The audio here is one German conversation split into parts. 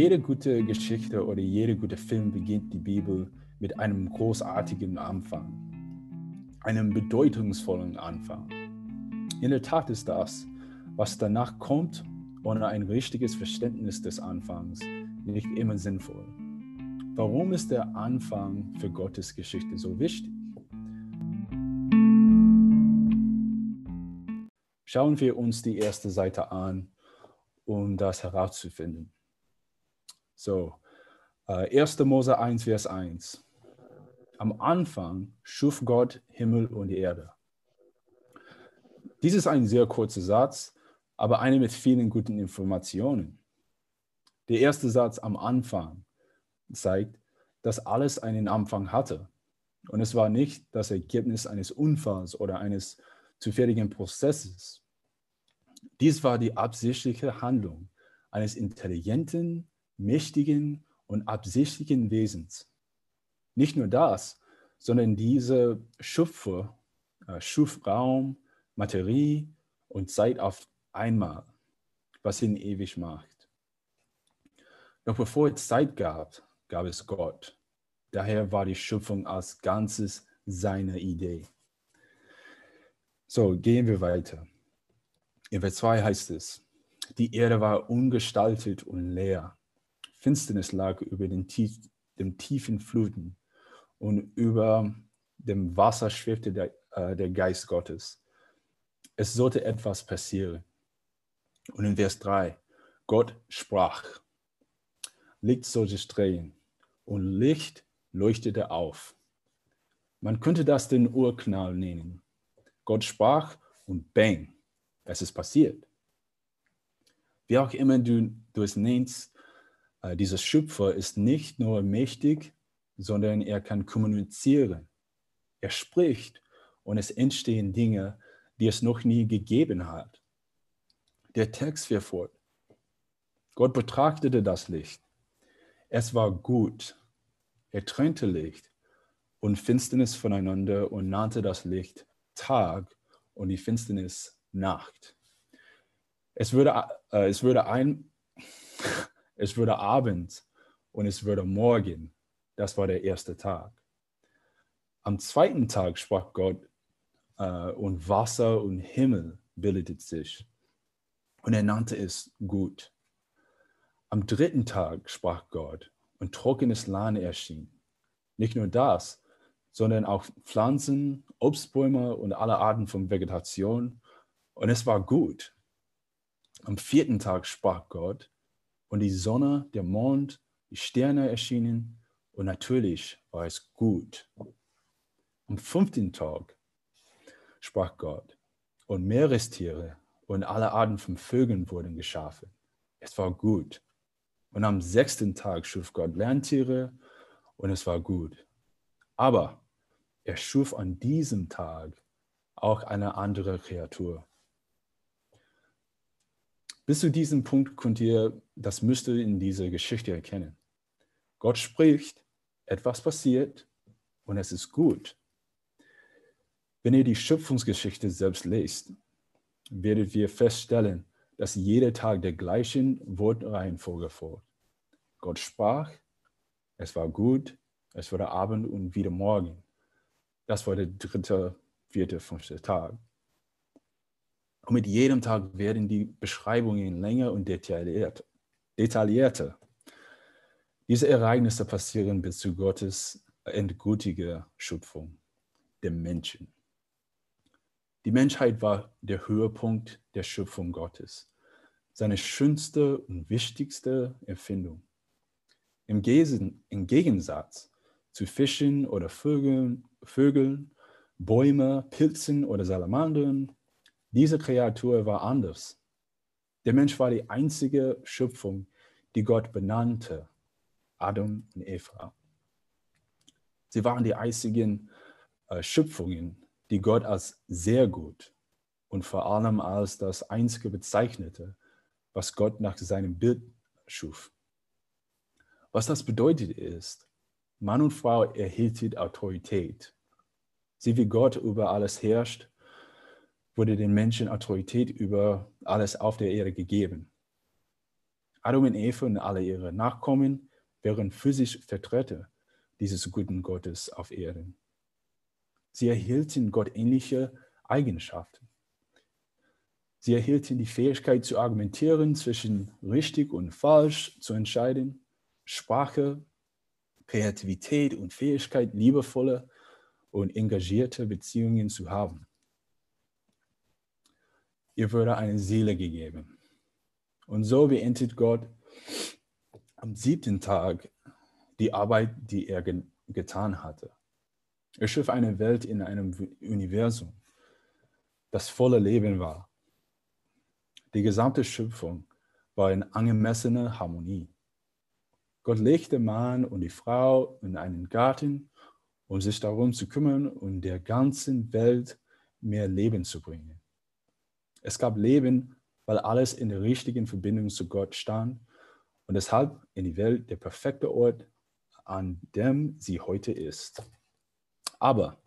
Jede gute Geschichte oder jede gute Film beginnt die Bibel mit einem großartigen Anfang, einem bedeutungsvollen Anfang. In der Tat ist das, was danach kommt, ohne ein richtiges Verständnis des Anfangs nicht immer sinnvoll. Warum ist der Anfang für Gottes Geschichte so wichtig? Schauen wir uns die erste Seite an, um das herauszufinden. So, äh, 1. Mose 1, Vers 1. Am Anfang schuf Gott Himmel und Erde. Dies ist ein sehr kurzer Satz, aber einer mit vielen guten Informationen. Der erste Satz am Anfang zeigt, dass alles einen Anfang hatte. Und es war nicht das Ergebnis eines Unfalls oder eines zufälligen Prozesses. Dies war die absichtliche Handlung eines intelligenten, mächtigen und absichtlichen Wesens. Nicht nur das, sondern diese Schöpfer äh, schuf Raum, Materie und Zeit auf einmal, was ihn ewig macht. Doch bevor es Zeit gab, gab es Gott. Daher war die Schöpfung als Ganzes seine Idee. So, gehen wir weiter. In Vers 2 heißt es, die Erde war ungestaltet und leer. Finsternis lag über den, tief, den tiefen Fluten und über dem Wasser schwebte der, äh, der Geist Gottes. Es sollte etwas passieren. Und in Vers 3, Gott sprach, Licht sollte strahlen und Licht leuchtete auf. Man könnte das den Urknall nennen. Gott sprach und bang, es ist passiert. Wie auch immer du, du es nennst, äh, dieser Schöpfer ist nicht nur mächtig, sondern er kann kommunizieren. Er spricht und es entstehen Dinge, die es noch nie gegeben hat. Der Text fährt fort. Gott betrachtete das Licht. Es war gut. Er trennte Licht und Finsternis voneinander und nannte das Licht Tag und die Finsternis Nacht. Es würde, äh, es würde ein, es würde Abend und es würde Morgen. Das war der erste Tag. Am zweiten Tag sprach Gott äh, und Wasser und Himmel bildeten sich. Und er nannte es gut. Am dritten Tag sprach Gott und trockenes Land erschien. Nicht nur das, sondern auch Pflanzen, Obstbäume und alle Arten von Vegetation. Und es war gut. Am vierten Tag sprach Gott und die Sonne, der Mond, die Sterne erschienen und natürlich war es gut. Am fünften Tag sprach Gott und Meerestiere und alle Arten von Vögeln wurden geschaffen. Es war gut. Und am sechsten Tag schuf Gott Lerntiere und es war gut. Aber er schuf an diesem Tag auch eine andere Kreatur. Bis zu diesem Punkt könnt ihr das Muster in dieser Geschichte erkennen. Gott spricht, etwas passiert und es ist gut. Wenn ihr die Schöpfungsgeschichte selbst lest, werdet ihr feststellen, dass jeder Tag der gleichen Wortreihenfolge folgt. Gott sprach, es war gut, es wurde Abend und wieder Morgen. Das war der dritte, vierte, fünfte Tag. Und mit jedem Tag werden die Beschreibungen länger und detaillierter. detaillierter. Diese Ereignisse passieren bis zu Gottes endgültiger Schöpfung, dem Menschen. Die Menschheit war der Höhepunkt der Schöpfung Gottes, seine schönste und wichtigste Erfindung. Im, Gegensatz zu Fischen oder Vögeln, Vögeln, Bäume, Pilzen oder Salamandern, diese Kreatur war anders. Der Mensch war die einzige Schöpfung, die Gott benannte, Adam und Eva. Sie waren die einzigen äh, Schöpfungen, die Gott als sehr gut und vor allem als das Einzige bezeichnete, was Gott nach seinem Bild schuf. Was das bedeutet ist, Mann und Frau erhielten Autorität. Sie wie Gott über alles herrscht, wurde den Menschen Autorität über alles auf der Erde gegeben. Adam und Eva und alle ihre Nachkommen wären physisch Vertreter dieses guten Gottes auf Erden. Sie erhielten gottähnliche Eigenschaften. Sie erhielten die Fähigkeit zu argumentieren, zwischen richtig und falsch zu entscheiden, Sprache, Kreativität und Fähigkeit, liebevolle und engagierte Beziehungen zu haben. Ihr wurde eine Seele gegeben. Und so beendet Gott am siebten Tag die Arbeit, die er ge getan hatte. Er schuf eine Welt in einem Universum, das voller Leben war. Die gesamte Schöpfung war in angemessener Harmonie. Gott legte Mann und die Frau in einen Garten, um sich darum zu kümmern und der ganzen Welt mehr Leben zu bringen. Es gab Leben, weil alles in der richtigen Verbindung zu Gott stand und deshalb in die Welt der perfekte Ort, an dem sie heute ist. Aber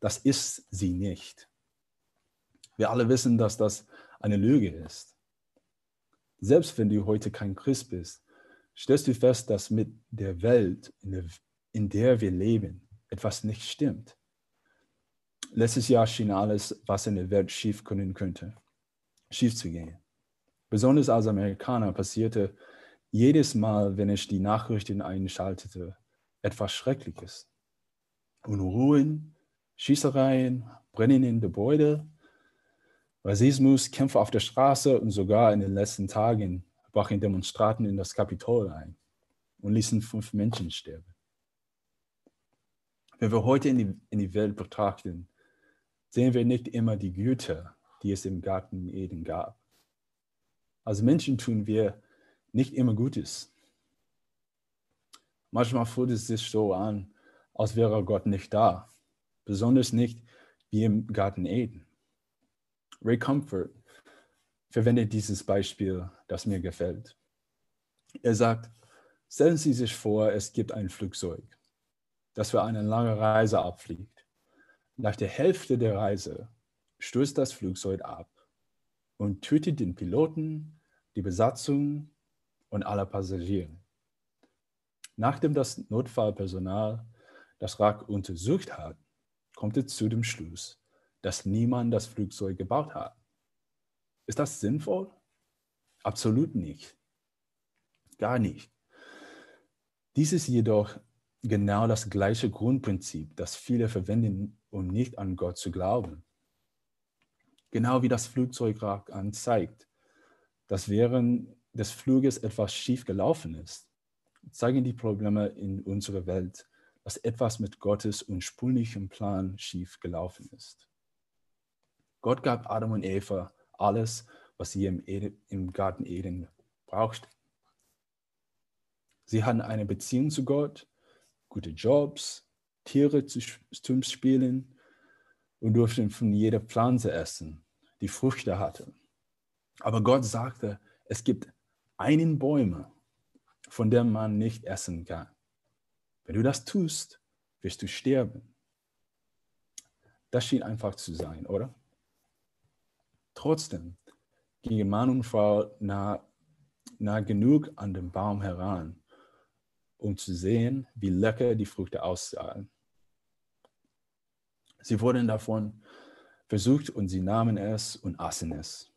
das ist sie nicht. Wir alle wissen, dass das eine Lüge ist. Selbst wenn du heute kein Christ bist, stellst du fest, dass mit der Welt, in der, in der wir leben, etwas nicht stimmt. Letztes Jahr schien alles, was in der Welt schief können könnte, schief zu gehen. Besonders als Amerikaner passierte jedes Mal, wenn ich die Nachrichten einschaltete, etwas Schreckliches. Unruhen, Schießereien, brennende Gebäude, Rassismus, Kämpfe auf der Straße und sogar in den letzten Tagen brachen Demonstranten in das Kapitol ein und ließen fünf Menschen sterben. Wenn wir heute in die, in die Welt betrachten, sehen wir nicht immer die Güte, die es im Garten Eden gab. Als Menschen tun wir nicht immer Gutes. Manchmal fühlt es sich so an, als wäre Gott nicht da, besonders nicht wie im Garten Eden. Ray Comfort verwendet dieses Beispiel, das mir gefällt. Er sagt, stellen Sie sich vor, es gibt ein Flugzeug, das für eine lange Reise abfliegt. Nach der Hälfte der Reise stößt das Flugzeug ab und tötet den Piloten, die Besatzung und alle Passagiere. Nachdem das Notfallpersonal das Wrack untersucht hat, kommt es zu dem Schluss, dass niemand das Flugzeug gebaut hat. Ist das sinnvoll? Absolut nicht. Gar nicht. Dies ist jedoch genau das gleiche Grundprinzip, das viele verwenden, um nicht an Gott zu glauben. Genau wie das Flugzeugwrack anzeigt, dass während des Fluges etwas schief gelaufen ist, zeigen die Probleme in unserer Welt, dass etwas mit Gottes ursprünglichem Plan schief gelaufen ist. Gott gab Adam und Eva alles, was sie im, Eden, im Garten Eden brauchten. Sie hatten eine Beziehung zu Gott, gute Jobs, Tiere zum Spielen und durften von jeder Pflanze essen, die Früchte hatte. Aber Gott sagte, es gibt einen Bäume, von dem man nicht essen kann. Wenn du das tust, wirst du sterben. Das schien einfach zu sein, oder? Trotzdem gingen Mann und Frau nah, nah genug an den Baum heran, um zu sehen, wie lecker die Früchte aussahen. Sie wurden davon versucht und sie nahmen es und aßen es.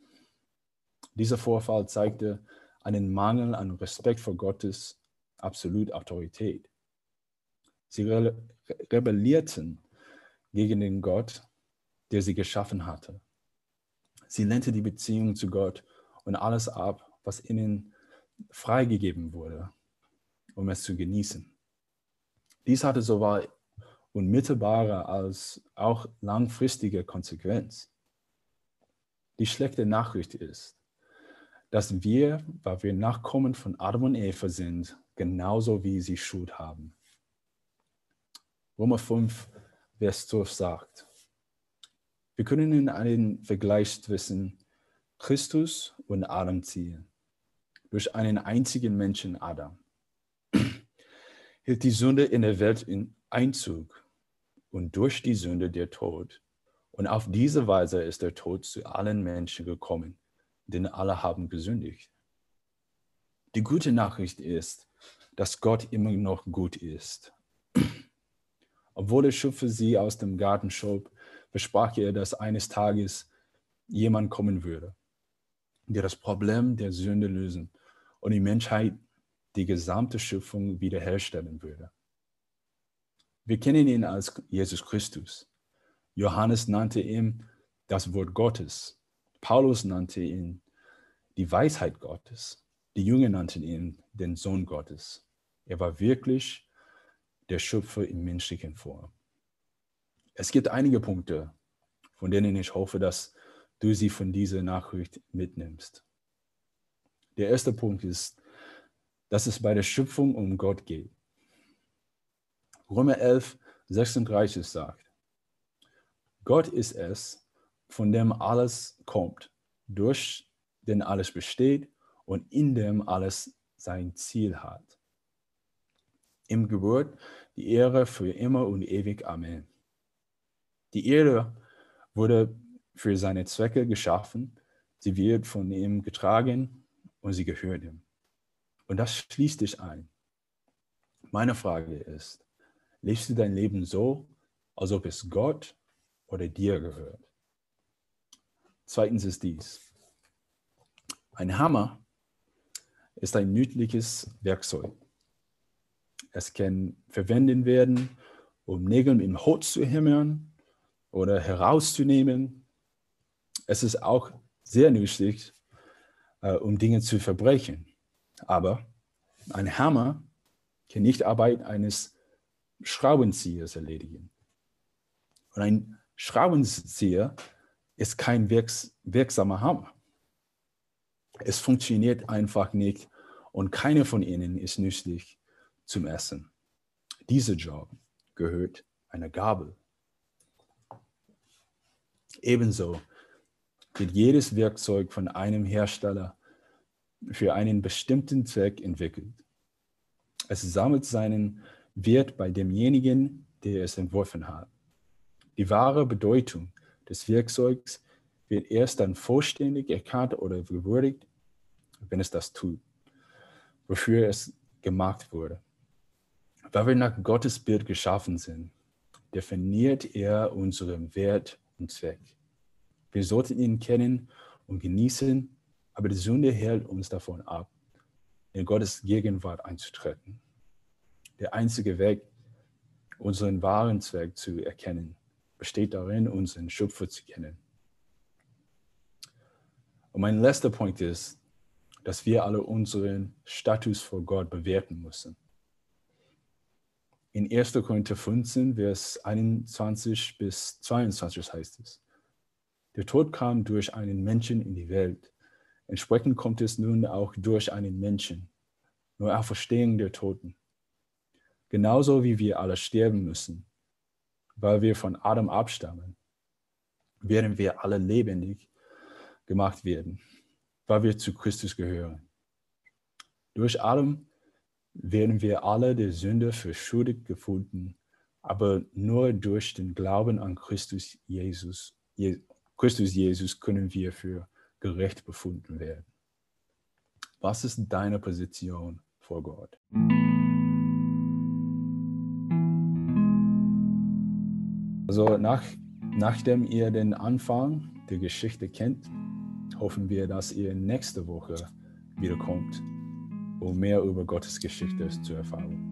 Dieser Vorfall zeigte, einen Mangel an Respekt vor Gottes absolut Autorität. Sie rebellierten gegen den Gott, der sie geschaffen hatte. Sie lehnte die Beziehung zu Gott und alles ab, was ihnen freigegeben wurde, um es zu genießen. Dies hatte sowohl unmittelbare als auch langfristige Konsequenz. Die schlechte Nachricht ist, dass wir, weil wir Nachkommen von Adam und Eva sind, genauso wie sie Schuld haben. Römer 5, Vers 12 sagt, wir können in einen Vergleich zwischen Christus und Adam ziehen. Durch einen einzigen Menschen, Adam, hielt die Sünde in der Welt in Einzug und durch die Sünde der Tod. Und auf diese Weise ist der Tod zu allen Menschen gekommen, denn alle haben gesündigt. Die gute Nachricht ist, dass Gott immer noch gut ist. Obwohl der Schöpfer sie aus dem Garten schob, versprach er, dass eines Tages jemand kommen würde, der das Problem der Sünde lösen und die Menschheit die gesamte Schöpfung wiederherstellen würde. Wir kennen ihn als Jesus Christus. Johannes nannte ihn das Wort Gottes. Paulus nannte ihn die Weisheit Gottes. Die Jünger nannten ihn den Sohn Gottes. Er war wirklich der Schöpfer in menschlichen Form. Es gibt einige Punkte, von denen ich hoffe, dass du sie von dieser Nachricht mitnimmst. Der erste Punkt ist, dass es bei der Schöpfung um Gott geht. Römer 11, 36 sagt, Gott ist es, von dem alles kommt, durch den alles besteht und in dem alles sein Ziel hat. Im Geburt die Ehre für immer und ewig. Amen. Die Erde wurde für seine Zwecke geschaffen, sie wird von ihm getragen und sie gehört ihm. Und das schließt dich ein. Meine Frage ist, lebst du dein Leben so, als ob es Gott oder dir gehört? Zweitens ist dies. Ein Hammer ist ein nützliches Werkzeug. Es kann verwendet werden, um Nägel im Holz zu hämmern oder herauszunehmen. Es ist auch sehr nützlich, äh, um Dinge zu verbrechen. Aber ein Hammer kann nicht Arbeit eines Schraubenziehers erledigen. Und ein Schraubenzieher ist kein wirks wirksamer Hammer. Es funktioniert einfach nicht und keiner von ihnen ist nützlich zum Essen. Dieser Job gehört einer Gabel. Ebenso wird jedes Werkzeug von einem Hersteller für einen bestimmten Zweck entwickelt. Es sammelt seinen Wert bei demjenigen, der es entworfen hat. Die wahre Bedeutung des Werkzeugs wird erst dann vollständig erkannt oder gewürdigt, wenn es das tut, wofür es gemacht wurde. Weil wir nach Gottes Bild geschaffen sind, definiert er unseren Wert und Zweck. Wir sollten ihn kennen und genießen, aber die Sünde hält uns davon ab, in Gottes Gegenwart einzutreten. Der einzige Weg, unseren wahren Zweck zu erkennen, besteht darin, unseren Schöpfer zu kennen. Und mein letzter Punkt ist, dass wir alle unseren Status vor Gott bewerten müssen. In 1. Korinther 15, Vers 21 bis 22 heißt es, der Tod kam durch einen Menschen in die Welt. Entsprechend kommt es nun auch durch einen Menschen, nur auf Verstehung der Toten. Genauso wie wir alle sterben müssen, weil wir von Adam abstammen, werden wir alle lebendig gemacht werden, weil wir zu Christus gehören. Durch Adam werden wir alle der Sünde für schuldig gefunden, aber nur durch den Glauben an Christus Jesus, Christus Jesus können wir für gerecht befunden werden. Was ist deine Position vor Gott? Also nach, nachdem ihr den Anfang der Geschichte kennt, hoffen wir, dass ihr nächste Woche wiederkommt, um mehr über Gottes Geschichte zu erfahren.